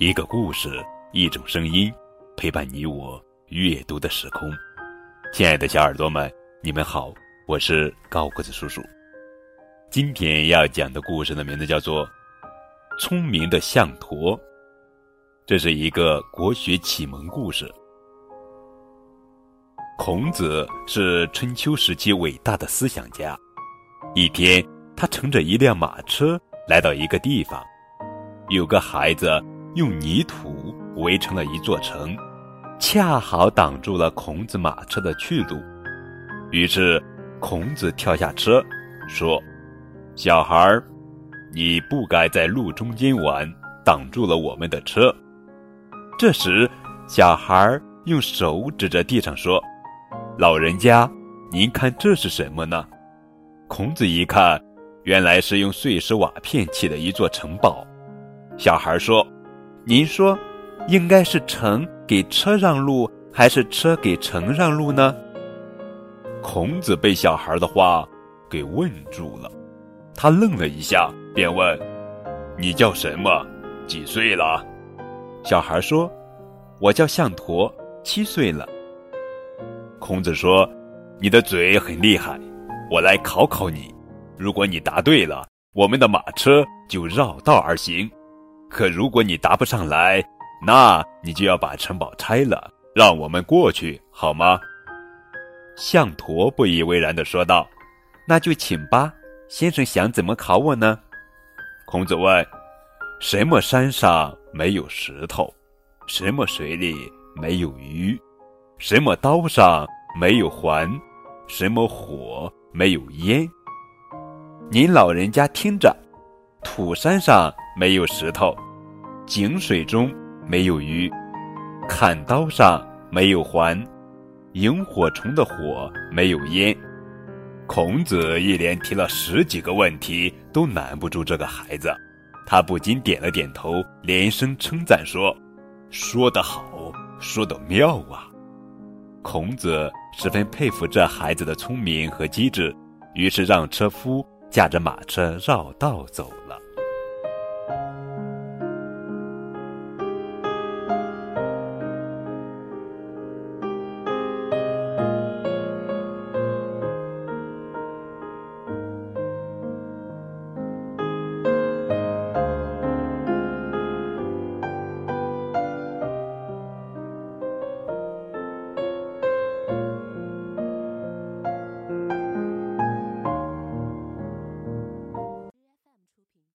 一个故事，一种声音，陪伴你我阅读的时空。亲爱的小耳朵们，你们好，我是高个子叔叔。今天要讲的故事的名字叫做《聪明的象驼》，这是一个国学启蒙故事。孔子是春秋时期伟大的思想家。一天，他乘着一辆马车来到一个地方，有个孩子。用泥土围成了一座城，恰好挡住了孔子马车的去路。于是，孔子跳下车，说：“小孩儿，你不该在路中间玩，挡住了我们的车。”这时，小孩用手指着地上说：“老人家，您看这是什么呢？”孔子一看，原来是用碎石瓦片砌的一座城堡。小孩说。您说，应该是城给车让路，还是车给城让路呢？孔子被小孩的话给问住了，他愣了一下，便问：“你叫什么？几岁了？”小孩说：“我叫象驼，七岁了。”孔子说：“你的嘴很厉害，我来考考你。如果你答对了，我们的马车就绕道而行。”可如果你答不上来，那你就要把城堡拆了，让我们过去好吗？象驼不以为然的说道：“那就请吧，先生想怎么考我呢？”孔子问：“什么山上没有石头？什么水里没有鱼？什么刀上没有环？什么火没有烟？”您老人家听着。土山上没有石头，井水中没有鱼，砍刀上没有环，萤火虫的火没有烟。孔子一连提了十几个问题，都难不住这个孩子。他不禁点了点头，连声称赞说：“说得好，说得妙啊！”孔子十分佩服这孩子的聪明和机智，于是让车夫驾着马车绕道走了。